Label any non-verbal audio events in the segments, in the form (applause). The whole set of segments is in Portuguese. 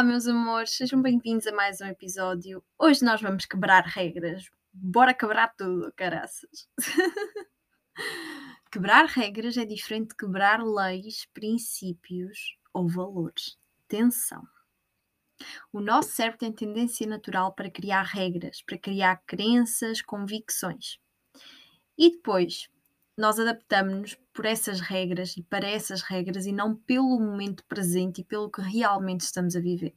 Olá, meus amores, sejam bem-vindos a mais um episódio. Hoje nós vamos quebrar regras. Bora quebrar tudo, caraças. (laughs) quebrar regras é diferente de quebrar leis, princípios ou valores. Atenção. O nosso cérebro tem tendência natural para criar regras, para criar crenças, convicções. E depois, nós adaptamos-nos por essas regras e para essas regras e não pelo momento presente e pelo que realmente estamos a viver.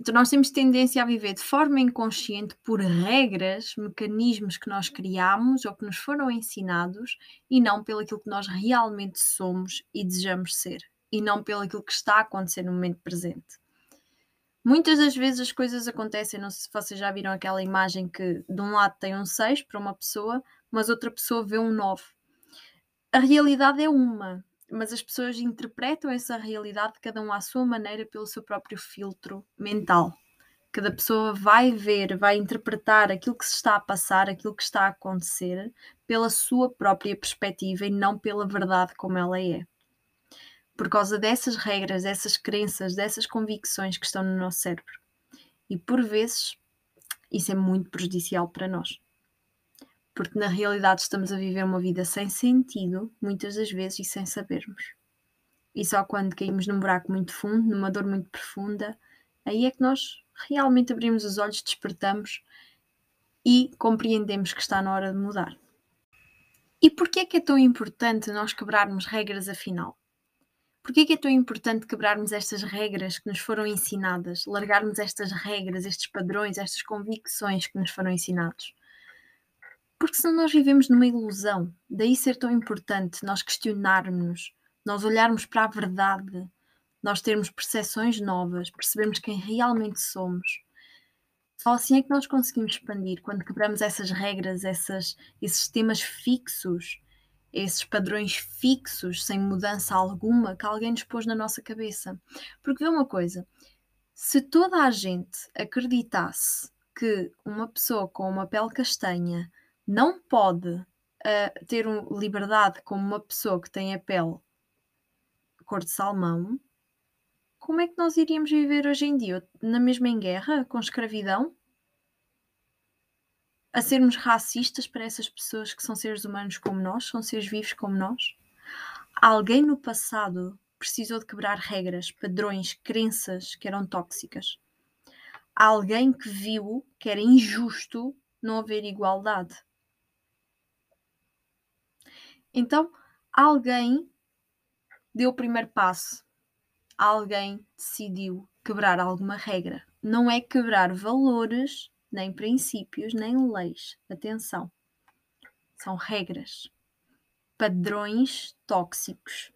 Então, nós temos tendência a viver de forma inconsciente por regras, mecanismos que nós criamos ou que nos foram ensinados e não pelo aquilo que nós realmente somos e desejamos ser e não pelo aquilo que está a acontecer no momento presente. Muitas das vezes as coisas acontecem, não sei se vocês já viram aquela imagem que de um lado tem um 6 para uma pessoa, mas outra pessoa vê um 9. A realidade é uma, mas as pessoas interpretam essa realidade cada um à sua maneira pelo seu próprio filtro mental. Cada pessoa vai ver, vai interpretar aquilo que se está a passar, aquilo que está a acontecer, pela sua própria perspectiva e não pela verdade como ela é por causa dessas regras, dessas crenças, dessas convicções que estão no nosso cérebro. E por vezes isso é muito prejudicial para nós. Porque na realidade estamos a viver uma vida sem sentido, muitas das vezes, e sem sabermos. E só quando caímos num buraco muito fundo, numa dor muito profunda, aí é que nós realmente abrimos os olhos, despertamos e compreendemos que está na hora de mudar. E porquê é que é tão importante nós quebrarmos regras afinal? Porquê é que é tão importante quebrarmos estas regras que nos foram ensinadas, largarmos estas regras, estes padrões, estas convicções que nos foram ensinados? Porque senão nós vivemos numa ilusão. Daí ser tão importante nós questionarmos, nós olharmos para a verdade, nós termos percepções novas, percebermos quem realmente somos. Só assim é que nós conseguimos expandir, quando quebramos essas regras, essas, esses temas fixos esses padrões fixos, sem mudança alguma, que alguém nos pôs na nossa cabeça. Porque vê uma coisa: se toda a gente acreditasse que uma pessoa com uma pele castanha não pode uh, ter um, liberdade como uma pessoa que tem a pele cor de salmão, como é que nós iríamos viver hoje em dia? Na mesma em guerra, com escravidão? a sermos racistas para essas pessoas que são seres humanos como nós, são seres vivos como nós? Alguém no passado precisou de quebrar regras, padrões, crenças que eram tóxicas. Alguém que viu que era injusto não haver igualdade. Então, alguém deu o primeiro passo. Alguém decidiu quebrar alguma regra. Não é quebrar valores, nem princípios, nem leis. Atenção. São regras, padrões tóxicos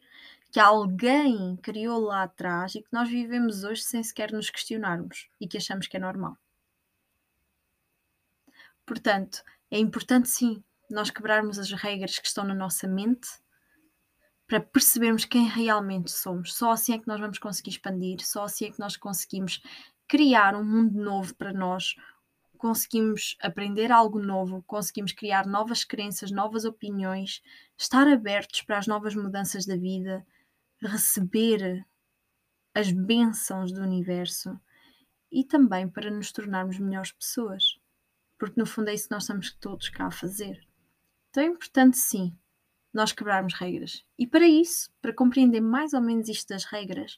que alguém criou lá atrás e que nós vivemos hoje sem sequer nos questionarmos e que achamos que é normal. Portanto, é importante sim nós quebrarmos as regras que estão na nossa mente para percebermos quem realmente somos. Só assim é que nós vamos conseguir expandir, só assim é que nós conseguimos criar um mundo novo para nós, conseguimos aprender algo novo, conseguimos criar novas crenças, novas opiniões, estar abertos para as novas mudanças da vida, receber as bênçãos do universo e também para nos tornarmos melhores pessoas, porque no fundo é isso que nós estamos todos cá a fazer. Então é importante, sim, nós quebrarmos regras. E para isso, para compreender mais ou menos isto das regras,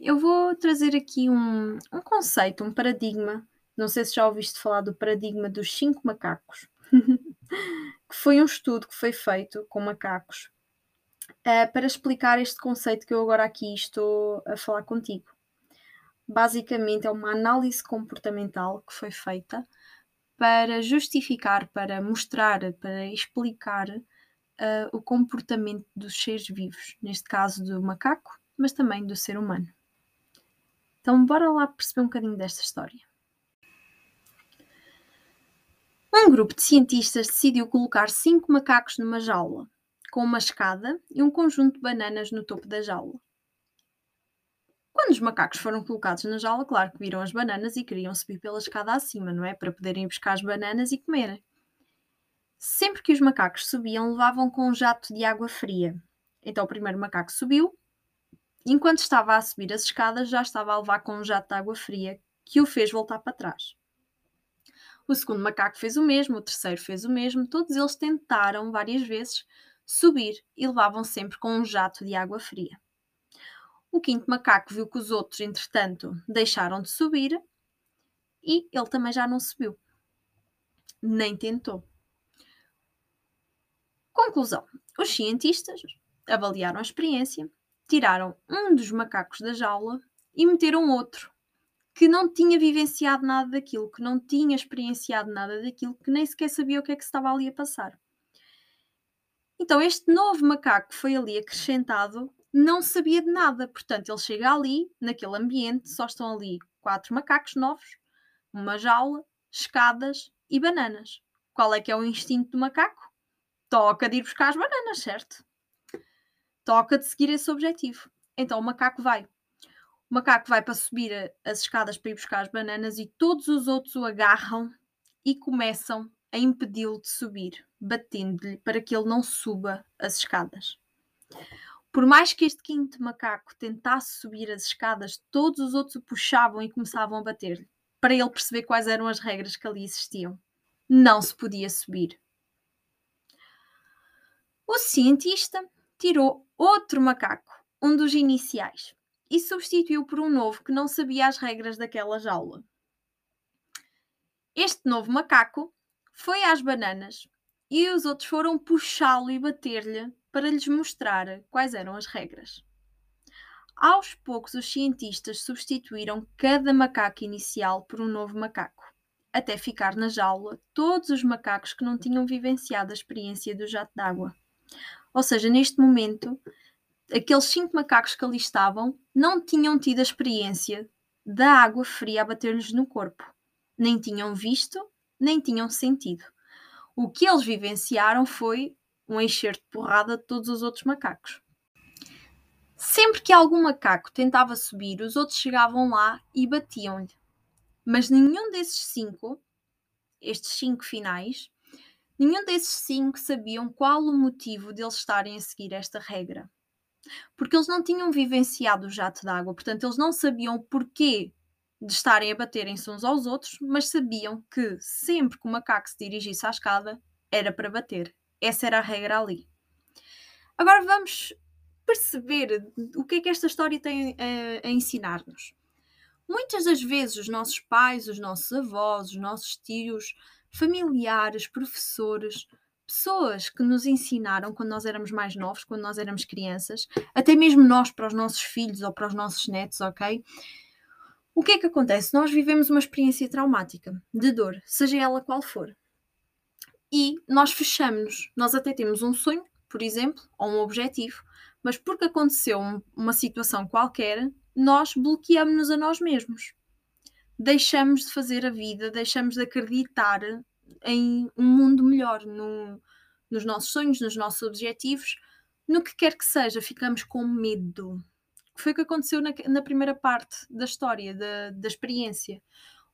eu vou trazer aqui um, um conceito, um paradigma não sei se já ouviste falar do paradigma dos cinco macacos, (laughs) que foi um estudo que foi feito com macacos uh, para explicar este conceito que eu agora aqui estou a falar contigo. Basicamente, é uma análise comportamental que foi feita para justificar, para mostrar, para explicar uh, o comportamento dos seres vivos, neste caso do macaco, mas também do ser humano. Então, bora lá perceber um bocadinho desta história. Um grupo de cientistas decidiu colocar cinco macacos numa jaula, com uma escada e um conjunto de bananas no topo da jaula. Quando os macacos foram colocados na jaula, claro que viram as bananas e queriam subir pela escada acima, não é? Para poderem buscar as bananas e comerem. Sempre que os macacos subiam, levavam com um jato de água fria. Então o primeiro macaco subiu enquanto estava a subir as escadas, já estava a levar com um jato de água fria que o fez voltar para trás. O segundo macaco fez o mesmo, o terceiro fez o mesmo, todos eles tentaram várias vezes subir e levavam sempre com um jato de água fria. O quinto macaco viu que os outros, entretanto, deixaram de subir e ele também já não subiu. Nem tentou. Conclusão: os cientistas avaliaram a experiência, tiraram um dos macacos da jaula e meteram outro que não tinha vivenciado nada daquilo, que não tinha experienciado nada daquilo, que nem sequer sabia o que é que estava ali a passar. Então, este novo macaco foi ali acrescentado não sabia de nada. Portanto, ele chega ali, naquele ambiente, só estão ali quatro macacos novos, uma jaula, escadas e bananas. Qual é que é o instinto do macaco? Toca de ir buscar as bananas, certo? Toca de seguir esse objetivo. Então o macaco vai. O macaco vai para subir as escadas para ir buscar as bananas e todos os outros o agarram e começam a impedi-lo de subir, batendo-lhe para que ele não suba as escadas. Por mais que este quinto macaco tentasse subir as escadas, todos os outros o puxavam e começavam a bater-lhe, para ele perceber quais eram as regras que ali existiam. Não se podia subir. O cientista tirou outro macaco, um dos iniciais, e substituiu por um novo que não sabia as regras daquela jaula. Este novo macaco foi às bananas e os outros foram puxá-lo e bater-lhe para lhes mostrar quais eram as regras. Aos poucos, os cientistas substituíram cada macaco inicial por um novo macaco, até ficar na jaula todos os macacos que não tinham vivenciado a experiência do jato d'água. Ou seja, neste momento, aqueles cinco macacos que ali estavam não tinham tido a experiência da água fria a bater-lhes no corpo. Nem tinham visto, nem tinham sentido. O que eles vivenciaram foi um encher de porrada de todos os outros macacos. Sempre que algum macaco tentava subir, os outros chegavam lá e batiam-lhe. Mas nenhum desses cinco, estes cinco finais, nenhum desses cinco sabiam qual o motivo deles estarem a seguir esta regra porque eles não tinham vivenciado o jato d'água, portanto, eles não sabiam o porquê de estarem a baterem-se uns aos outros, mas sabiam que sempre que o macaco se dirigisse à escada era para bater. Essa era a regra ali. Agora vamos perceber o que é que esta história tem a, a ensinar-nos. Muitas das vezes os nossos pais, os nossos avós, os nossos tios, familiares, professores, pessoas que nos ensinaram quando nós éramos mais novos, quando nós éramos crianças, até mesmo nós para os nossos filhos ou para os nossos netos, ok? O que é que acontece? Nós vivemos uma experiência traumática, de dor, seja ela qual for. E nós fechamos-nos. Nós até temos um sonho, por exemplo, ou um objetivo, mas porque aconteceu uma situação qualquer, nós bloqueamos-nos a nós mesmos. Deixamos de fazer a vida, deixamos de acreditar em um mundo melhor, no, nos nossos sonhos, nos nossos objetivos, no que quer que seja, ficamos com medo. Foi o que aconteceu na, na primeira parte da história, da, da experiência.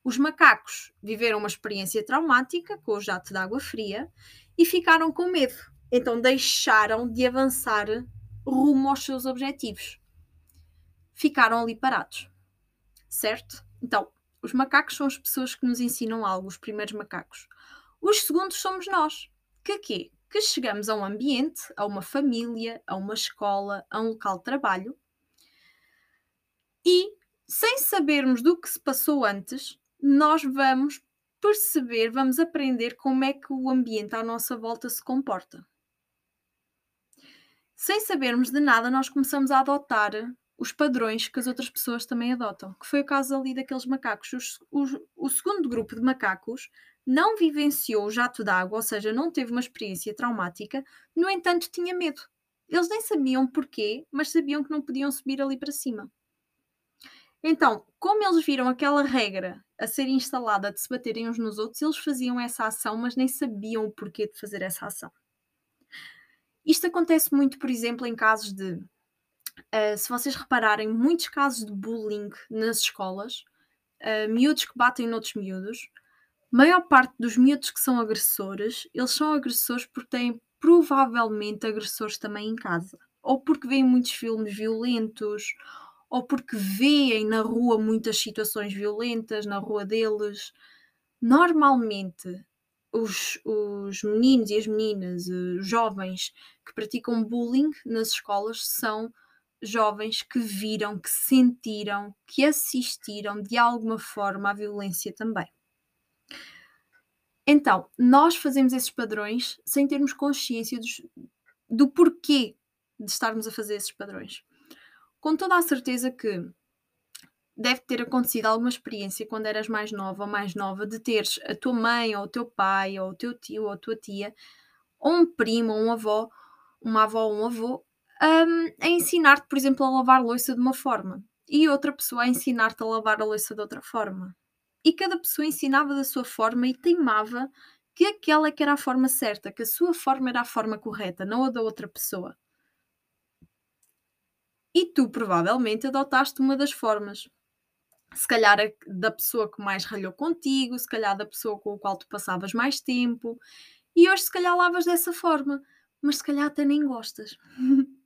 Os macacos viveram uma experiência traumática com o jato de água fria e ficaram com medo. Então deixaram de avançar rumo aos seus objetivos. Ficaram ali parados. Certo? Então, os macacos são as pessoas que nos ensinam algo, os primeiros macacos. Os segundos somos nós. Que quê? Que chegamos a um ambiente, a uma família, a uma escola, a um local de trabalho e, sem sabermos do que se passou antes, nós vamos perceber, vamos aprender como é que o ambiente à nossa volta se comporta. Sem sabermos de nada, nós começamos a adotar os padrões que as outras pessoas também adotam, que foi o caso ali daqueles macacos. Os, os, o segundo grupo de macacos não vivenciou o jato d'água, ou seja, não teve uma experiência traumática, no entanto tinha medo. Eles nem sabiam porquê, mas sabiam que não podiam subir ali para cima. Então, como eles viram aquela regra a ser instalada de se baterem uns nos outros, eles faziam essa ação, mas nem sabiam o porquê de fazer essa ação. Isto acontece muito, por exemplo, em casos de. Uh, se vocês repararem, muitos casos de bullying nas escolas, uh, miúdos que batem noutros miúdos, maior parte dos miúdos que são agressores, eles são agressores porque têm provavelmente agressores também em casa. ou porque veem muitos filmes violentos, ou porque veem na rua muitas situações violentas na rua deles. Normalmente, os, os meninos e as meninas, os jovens que praticam bullying nas escolas são jovens que viram, que sentiram, que assistiram de alguma forma à violência também. Então, nós fazemos esses padrões sem termos consciência dos, do porquê de estarmos a fazer esses padrões. Com toda a certeza que deve ter acontecido alguma experiência quando eras mais nova ou mais nova de teres a tua mãe ou o teu pai ou o teu tio ou a tua tia ou um primo ou um avó, uma avó ou um avô um, a ensinar-te, por exemplo, a lavar louça de uma forma e outra pessoa a ensinar-te a lavar a louça de outra forma e cada pessoa ensinava da sua forma e teimava que aquela que era a forma certa, que a sua forma era a forma correta, não a da outra pessoa. E tu provavelmente adotaste uma das formas. Se calhar a da pessoa que mais ralhou contigo, se calhar da pessoa com a qual tu passavas mais tempo. E hoje se calhar lavas dessa forma, mas se calhar até nem gostas. (laughs)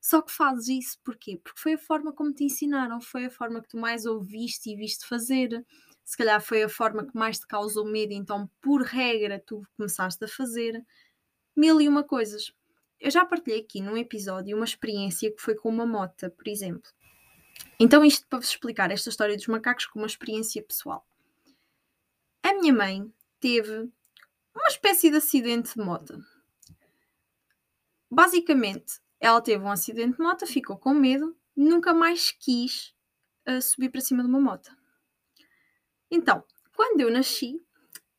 Só que fazes isso porquê? Porque foi a forma como te ensinaram, foi a forma que tu mais ouviste e viste fazer se calhar foi a forma que mais te causou medo, então por regra tu começaste a fazer mil e uma coisas. Eu já partilhei aqui num episódio uma experiência que foi com uma mota, por exemplo. Então, isto para vos explicar esta história dos macacos com uma experiência pessoal. A minha mãe teve uma espécie de acidente de moto. Basicamente, ela teve um acidente de moto, ficou com medo, nunca mais quis uh, subir para cima de uma moto. Então, quando eu nasci,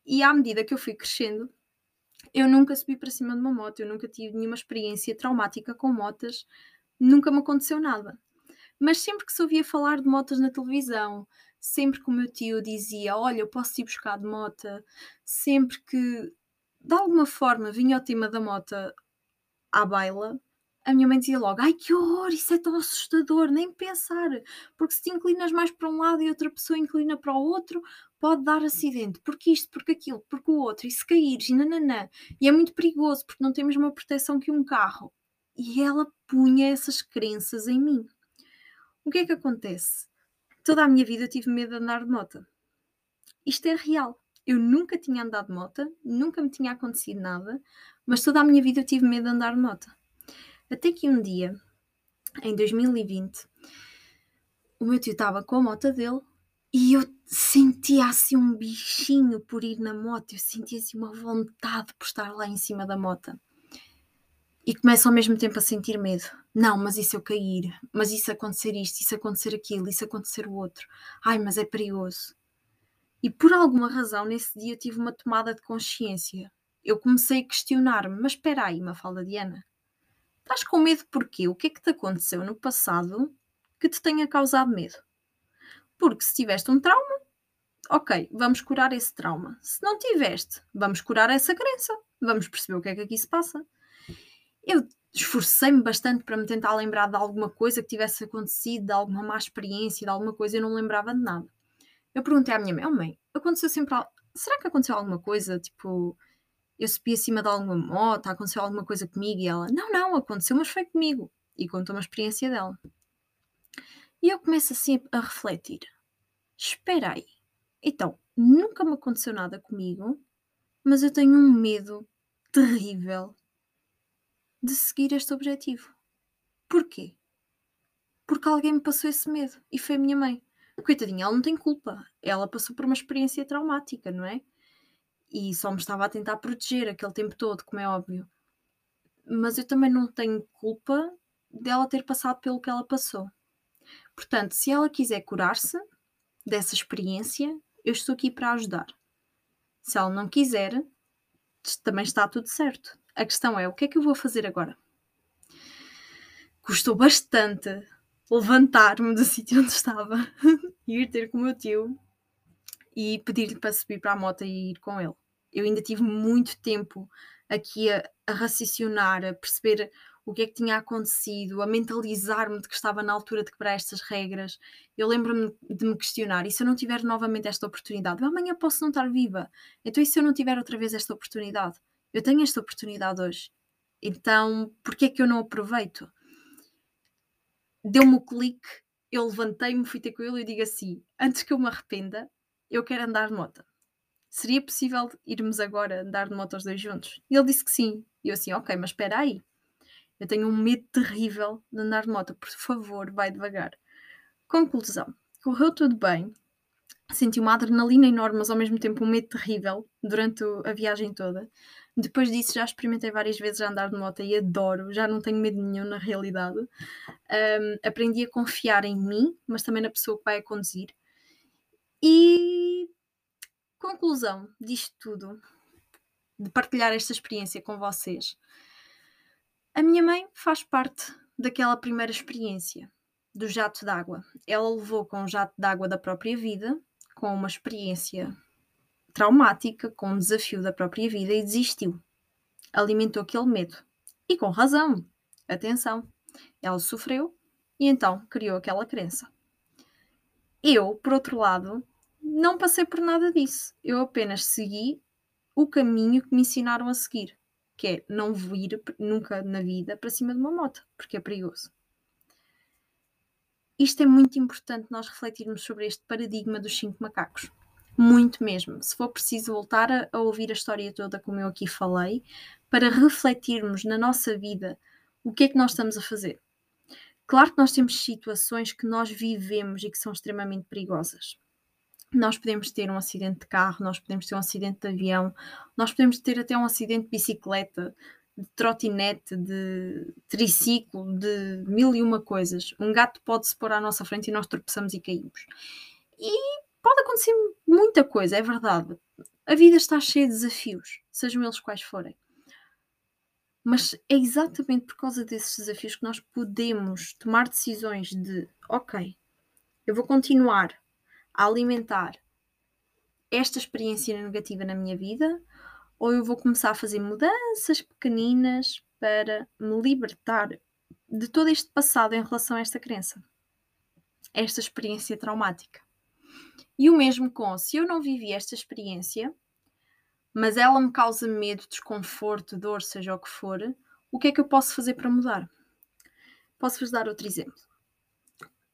e à medida que eu fui crescendo, eu nunca subi para cima de uma moto, eu nunca tive nenhuma experiência traumática com motas, nunca me aconteceu nada. Mas sempre que se ouvia falar de motas na televisão, sempre que o meu tio dizia: Olha, eu posso ir buscar de moto, sempre que de alguma forma vinha o tema da moto à baila, a minha mãe dizia logo: Ai que horror, isso é tão assustador, nem pensar, porque se te inclinas mais para um lado e outra pessoa inclina para o outro, pode dar acidente, porque isto, porque aquilo, porque o outro, e se caíres, e nananã, e é muito perigoso porque não temos uma proteção que um carro. E ela punha essas crenças em mim. O que é que acontece? Toda a minha vida eu tive medo de andar de moto. Isto é real. Eu nunca tinha andado de moto, nunca me tinha acontecido nada, mas toda a minha vida eu tive medo de andar de moto. Até que um dia, em 2020, o meu tio estava com a moto dele e eu sentia assim um bichinho por ir na moto, eu sentia assim uma vontade por estar lá em cima da moto. E começo ao mesmo tempo a sentir medo. Não, mas e se eu cair? Mas se acontecer isto? Se acontecer aquilo? Se acontecer o outro? Ai, mas é perigoso. E por alguma razão, nesse dia, eu tive uma tomada de consciência. Eu comecei a questionar-me: mas espera aí, Mafalda Diana, Estás com medo porquê? O que é que te aconteceu no passado que te tenha causado medo? Porque se tiveste um trauma, ok, vamos curar esse trauma. Se não tiveste, vamos curar essa crença. Vamos perceber o que é que aqui se passa. Eu esforcei-me bastante para me tentar lembrar de alguma coisa que tivesse acontecido, de alguma má experiência, de alguma coisa, eu não lembrava de nada. Eu perguntei à minha mãe, oh mãe, aconteceu sempre. Será que aconteceu alguma coisa? Tipo, eu subi acima de alguma moto, aconteceu alguma coisa comigo e ela, não, não, aconteceu, mas foi comigo. E contou uma experiência dela. E eu começo assim a refletir: espera aí, então, nunca me aconteceu nada comigo, mas eu tenho um medo terrível de seguir este objetivo. Porquê? Porque alguém me passou esse medo e foi a minha mãe. Coitadinha, ela não tem culpa. Ela passou por uma experiência traumática, não é? E só me estava a tentar proteger aquele tempo todo, como é óbvio. Mas eu também não tenho culpa dela ter passado pelo que ela passou. Portanto, se ela quiser curar-se dessa experiência, eu estou aqui para ajudar. Se ela não quiser, também está tudo certo. A questão é: o que é que eu vou fazer agora? Custou bastante levantar-me do (laughs) sítio onde estava e (laughs) ir ter com o meu tio e pedir-lhe para subir para a moto e ir com ele eu ainda tive muito tempo aqui a, a raciocinar, a perceber o que é que tinha acontecido, a mentalizar-me de que estava na altura de quebrar estas regras. Eu lembro-me de me questionar: e se eu não tiver novamente esta oportunidade? Amanhã posso não estar viva. Então, e se eu não tiver outra vez esta oportunidade? Eu tenho esta oportunidade hoje. Então, por que é que eu não aproveito? deu-me o clique, eu levantei-me, fui ter com ele e digo assim: antes que eu me arrependa, eu quero andar de moto. Seria possível irmos agora andar de moto os dois juntos? E ele disse que sim. E eu assim, ok, mas espera aí. Eu tenho um medo terrível de andar de moto. Por favor, vai devagar. Conclusão. Correu tudo bem. Senti uma adrenalina enorme, mas ao mesmo tempo um medo terrível durante a viagem toda. Depois disso já experimentei várias vezes andar de moto e adoro, já não tenho medo nenhum na realidade. Um, aprendi a confiar em mim, mas também na pessoa que vai a conduzir. E conclusão disto tudo, de partilhar esta experiência com vocês. A minha mãe faz parte daquela primeira experiência do jato d'água. Ela levou com o jato d'água da própria vida, com uma experiência traumática, com um desafio da própria vida e desistiu. Alimentou aquele medo. E com razão. Atenção. Ela sofreu e então criou aquela crença. Eu, por outro lado, não passei por nada disso. Eu apenas segui o caminho que me ensinaram a seguir, que é não vir nunca na vida para cima de uma moto, porque é perigoso. Isto é muito importante nós refletirmos sobre este paradigma dos cinco macacos. Muito mesmo. Se for preciso voltar a, a ouvir a história toda, como eu aqui falei, para refletirmos na nossa vida o que é que nós estamos a fazer. Claro que nós temos situações que nós vivemos e que são extremamente perigosas. Nós podemos ter um acidente de carro, nós podemos ter um acidente de avião, nós podemos ter até um acidente de bicicleta, de trotinete, de triciclo, de mil e uma coisas. Um gato pode se pôr à nossa frente e nós tropeçamos e caímos. E pode acontecer muita coisa, é verdade. A vida está cheia de desafios, sejam eles quais forem. Mas é exatamente por causa desses desafios que nós podemos tomar decisões de, ok, eu vou continuar alimentar esta experiência negativa na minha vida ou eu vou começar a fazer mudanças pequeninas para me libertar de todo este passado em relação a esta crença, esta experiência traumática. E o mesmo com se eu não vivi esta experiência, mas ela me causa medo, desconforto, dor, seja o que for, o que é que eu posso fazer para mudar? Posso-vos dar outro exemplo.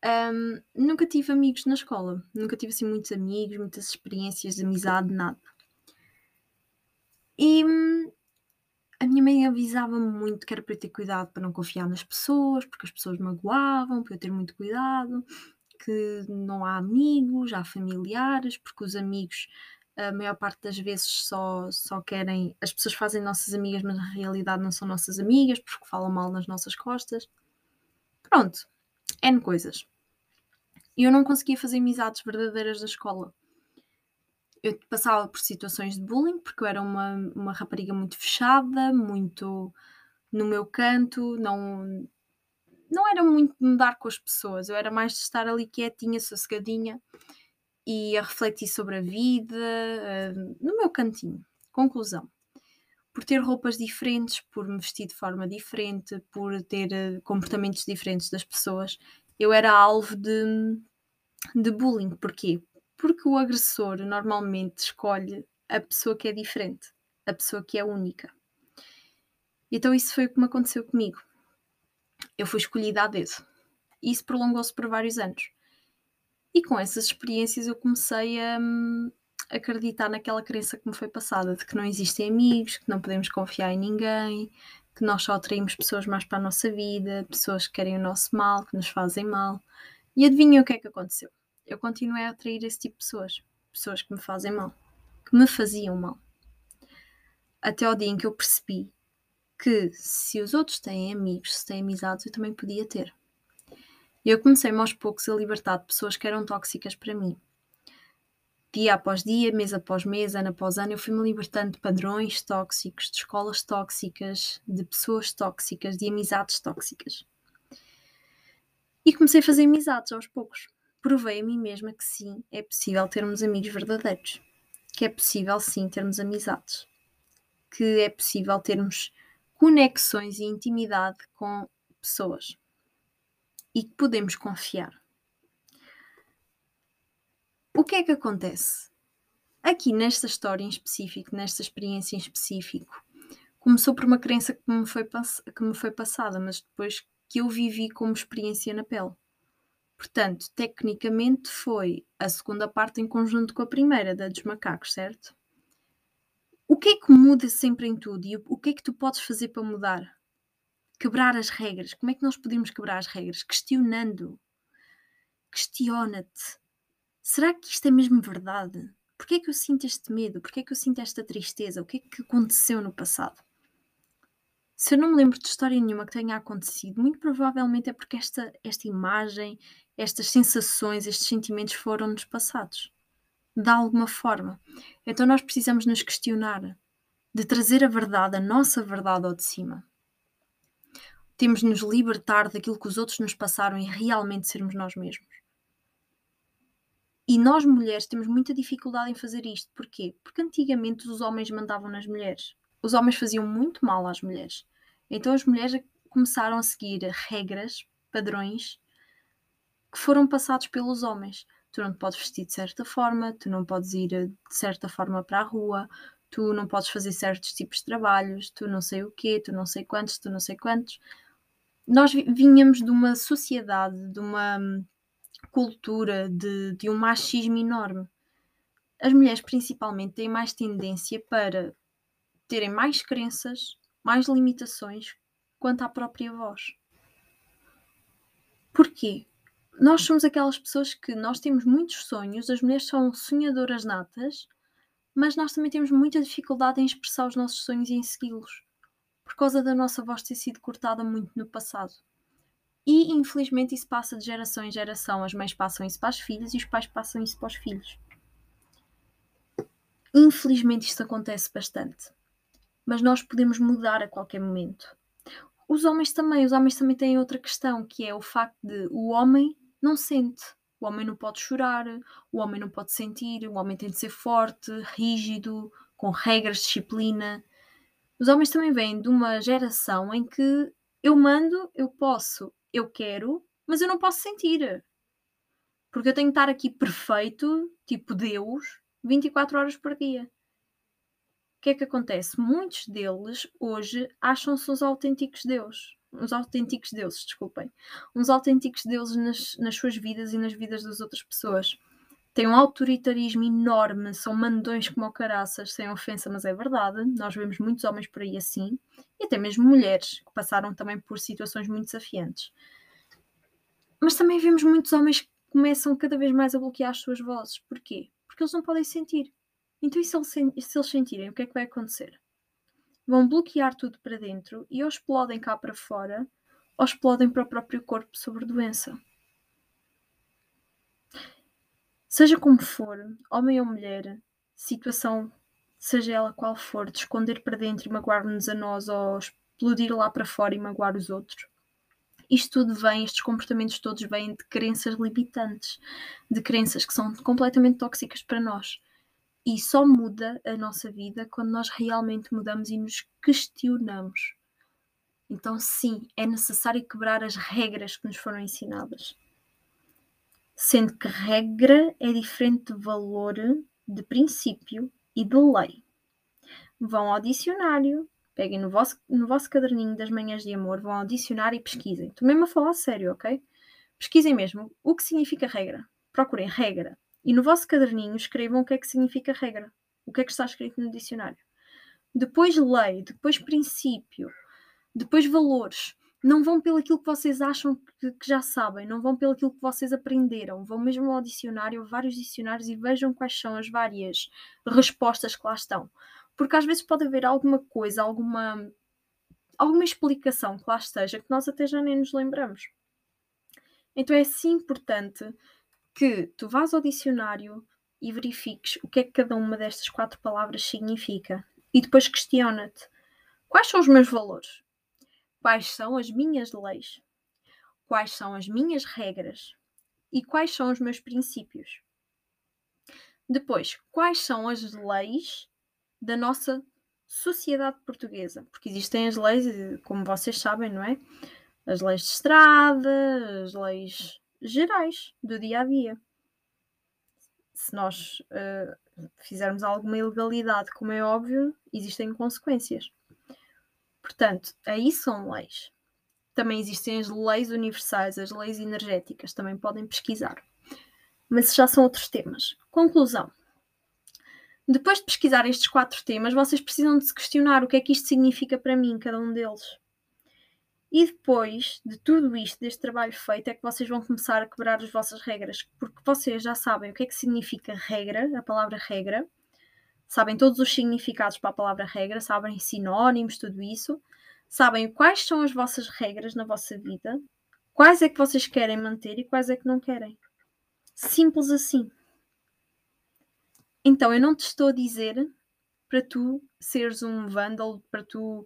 Um, nunca tive amigos na escola, nunca tive assim muitos amigos, muitas experiências de amizade, nada. E hum, a minha mãe avisava-me muito que era para eu ter cuidado para não confiar nas pessoas, porque as pessoas magoavam, para eu ter muito cuidado, que não há amigos, há familiares, porque os amigos, a maior parte das vezes, só, só querem. As pessoas fazem nossas amigas, mas na realidade não são nossas amigas, porque falam mal nas nossas costas. Pronto, N coisas. E eu não conseguia fazer amizades verdadeiras da escola eu passava por situações de bullying, porque eu era uma, uma rapariga muito fechada, muito no meu canto, não, não era muito mudar com as pessoas, eu era mais de estar ali quietinha, sossegadinha e a refletir sobre a vida, uh, no meu cantinho. Conclusão. Por ter roupas diferentes, por me vestir de forma diferente, por ter uh, comportamentos diferentes das pessoas, eu era alvo de, de bullying. Porquê? Porque o agressor normalmente escolhe a pessoa que é diferente, a pessoa que é única. Então isso foi o que me aconteceu comigo. Eu fui escolhida a dedo. Isso prolongou-se por vários anos. E com essas experiências eu comecei a acreditar naquela crença que me foi passada, de que não existem amigos, que não podemos confiar em ninguém, que nós só atraímos pessoas mais para a nossa vida, pessoas que querem o nosso mal, que nos fazem mal. E adivinha o que é que aconteceu? eu continuei a atrair esse tipo de pessoas. Pessoas que me fazem mal. Que me faziam mal. Até ao dia em que eu percebi que se os outros têm amigos, se têm amizades, eu também podia ter. E eu comecei aos poucos a libertar de pessoas que eram tóxicas para mim. Dia após dia, mês após mês, ano após ano, eu fui-me libertando de padrões tóxicos, de escolas tóxicas, de pessoas tóxicas, de amizades tóxicas. E comecei a fazer amizades aos poucos provei a mim mesma que sim, é possível termos amigos verdadeiros, que é possível sim termos amizades, que é possível termos conexões e intimidade com pessoas e que podemos confiar. O que é que acontece? Aqui nesta história em específico, nesta experiência em específico, começou por uma crença que me foi, que me foi passada, mas depois que eu vivi como experiência na pele. Portanto, tecnicamente foi a segunda parte em conjunto com a primeira, da dos macacos, certo? O que é que muda sempre em tudo e o que é que tu podes fazer para mudar? Quebrar as regras. Como é que nós podemos quebrar as regras? Questionando. Questiona-te. Será que isto é mesmo verdade? Porquê é que eu sinto este medo? Porquê é que eu sinto esta tristeza? O que é que aconteceu no passado? Se eu não me lembro de história nenhuma que tenha acontecido, muito provavelmente é porque esta, esta imagem, estas sensações, estes sentimentos foram-nos passados. De alguma forma. Então nós precisamos nos questionar, de trazer a verdade, a nossa verdade ao de cima. Temos de nos libertar daquilo que os outros nos passaram e realmente sermos nós mesmos. E nós mulheres temos muita dificuldade em fazer isto. Porquê? Porque antigamente os homens mandavam nas mulheres. Os homens faziam muito mal às mulheres. Então as mulheres começaram a seguir regras, padrões que foram passados pelos homens. Tu não te podes vestir de certa forma, tu não podes ir de certa forma para a rua, tu não podes fazer certos tipos de trabalhos, tu não sei o quê, tu não sei quantos, tu não sei quantos. Nós vinhamos de uma sociedade, de uma cultura de, de um machismo enorme. As mulheres, principalmente, têm mais tendência para terem mais crenças, mais limitações quanto à própria voz. Porquê? Nós somos aquelas pessoas que nós temos muitos sonhos, as mulheres são sonhadoras natas, mas nós também temos muita dificuldade em expressar os nossos sonhos e em segui-los, por causa da nossa voz ter sido cortada muito no passado. E infelizmente isso passa de geração em geração. As mães passam isso para as filhas e os pais passam isso para os filhos. Infelizmente isto acontece bastante. Mas nós podemos mudar a qualquer momento. Os homens também, os homens também têm outra questão, que é o facto de o homem não sente. O homem não pode chorar, o homem não pode sentir, o homem tem de ser forte, rígido, com regras, disciplina. Os homens também vêm de uma geração em que eu mando, eu posso, eu quero, mas eu não posso sentir. Porque eu tenho que estar aqui perfeito, tipo Deus, 24 horas por dia. O que é que acontece? Muitos deles hoje acham-se os autênticos Deus. Uns autênticos deuses, desculpem. Uns autênticos deuses nas, nas suas vidas e nas vidas das outras pessoas. Têm um autoritarismo enorme, são mandões como caraças, sem ofensa, mas é verdade. Nós vemos muitos homens por aí assim, e até mesmo mulheres que passaram também por situações muito desafiantes. Mas também vemos muitos homens que começam cada vez mais a bloquear as suas vozes. Porquê? Porque eles não podem sentir. Então, e se eles sentirem, o que é que vai acontecer? Vão bloquear tudo para dentro e ou explodem cá para fora ou explodem para o próprio corpo sobre doença. Seja como for, homem ou mulher, situação, seja ela qual for, de esconder para dentro e magoar-nos a nós ou explodir lá para fora e magoar os outros, isto tudo vem, estes comportamentos todos vêm de crenças limitantes, de crenças que são completamente tóxicas para nós. E só muda a nossa vida quando nós realmente mudamos e nos questionamos. Então, sim, é necessário quebrar as regras que nos foram ensinadas sendo que regra é diferente de valor, de princípio e de lei. Vão ao dicionário, peguem no vosso, no vosso caderninho das manhãs de amor, vão ao dicionário e pesquisem. Estou mesmo a falar sério, ok? Pesquisem mesmo o que significa regra. Procurem regra. E no vosso caderninho escrevam o que é que significa regra. O que é que está escrito no dicionário. Depois lei, depois princípio, depois valores não vão pelo aquilo que vocês acham que, que, já sabem, não vão pelo aquilo que vocês aprenderam, vão mesmo ao dicionário, vários dicionários e vejam quais são as várias respostas que lá estão. Porque às vezes pode haver alguma coisa, alguma, alguma explicação que lá esteja que nós até já nem nos lembramos. Então é assim importante que tu vás ao dicionário e verifiques o que é que cada uma destas quatro palavras significa. E depois questiona-te: quais são os meus valores? Quais são as minhas leis, quais são as minhas regras e quais são os meus princípios. Depois, quais são as leis da nossa sociedade portuguesa? Porque existem as leis, como vocês sabem, não é? As leis de estrada, as leis gerais do dia a dia. Se nós uh, fizermos alguma ilegalidade, como é óbvio, existem consequências. Portanto, aí são leis. também existem as leis universais, as leis energéticas, também podem pesquisar. Mas já são outros temas. Conclusão. Depois de pesquisar estes quatro temas, vocês precisam de se questionar o que é que isto significa para mim, cada um deles. E depois de tudo isto, deste trabalho feito, é que vocês vão começar a quebrar as vossas regras, porque vocês já sabem o que é que significa regra, a palavra regra, sabem todos os significados para a palavra regra, sabem sinónimos, tudo isso, sabem quais são as vossas regras na vossa vida, quais é que vocês querem manter e quais é que não querem. Simples assim. Então, eu não te estou a dizer para tu seres um vândalo, para tu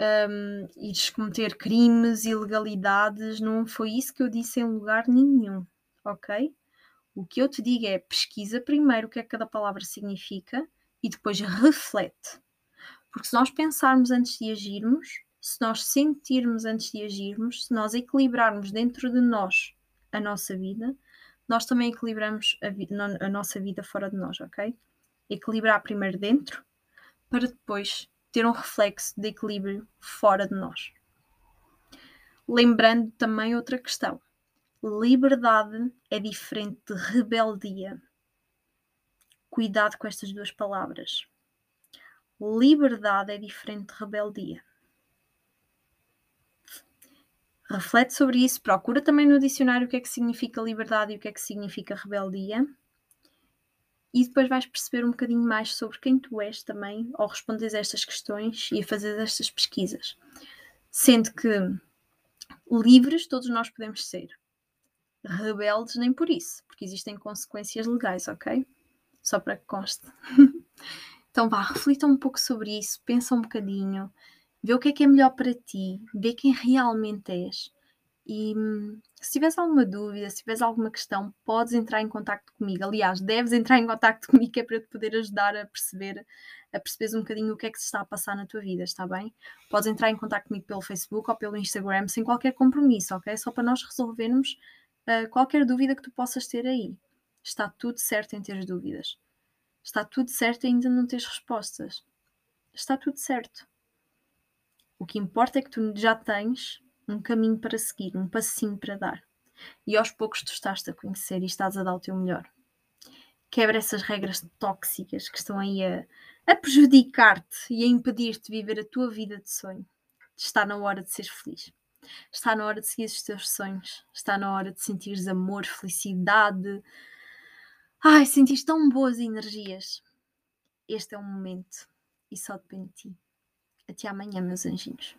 um, ires cometer crimes, ilegalidades, não foi isso que eu disse em lugar nenhum, ok? O que eu te digo é pesquisa primeiro o que é que cada palavra significa e depois reflete. Porque se nós pensarmos antes de agirmos, se nós sentirmos antes de agirmos, se nós equilibrarmos dentro de nós a nossa vida, nós também equilibramos a, a nossa vida fora de nós, ok? Equilibrar primeiro dentro para depois ter um reflexo de equilíbrio fora de nós. Lembrando também outra questão: liberdade é diferente de rebeldia. Cuidado com estas duas palavras. Liberdade é diferente de rebeldia. Reflete sobre isso, procura também no dicionário o que é que significa liberdade e o que é que significa rebeldia. E depois vais perceber um bocadinho mais sobre quem tu és também ao responderes estas questões e a fazer estas pesquisas. Sendo que livres todos nós podemos ser. Rebeldes nem por isso, porque existem consequências legais, ok? Só para que conste. (laughs) então vá, reflita um pouco sobre isso, pensa um bocadinho vê o que é que é melhor para ti, vê quem realmente és. E hum, se tiveres alguma dúvida, se tiveres alguma questão, podes entrar em contato comigo. Aliás, deves entrar em contato (laughs) comigo que é para eu te poder ajudar a perceber, a perceberes um bocadinho o que é que se está a passar na tua vida, está bem? Podes entrar em contato comigo pelo Facebook ou pelo Instagram sem qualquer compromisso, ok? Só para nós resolvermos uh, qualquer dúvida que tu possas ter aí. Está tudo certo em ter dúvidas. Está tudo certo em ainda não teres respostas. Está tudo certo. O que importa é que tu já tens um caminho para seguir, um passinho para dar. E aos poucos tu estás-te a conhecer e estás a dar o teu melhor. Quebra essas regras tóxicas que estão aí a, a prejudicar-te e a impedir-te de viver a tua vida de sonho. Está na hora de seres feliz. Está na hora de seguir os teus sonhos. Está na hora de sentires amor, felicidade. Ai, sentir tão boas energias. Este é o momento e só depende de ti. Até amanhã, meus anjinhos.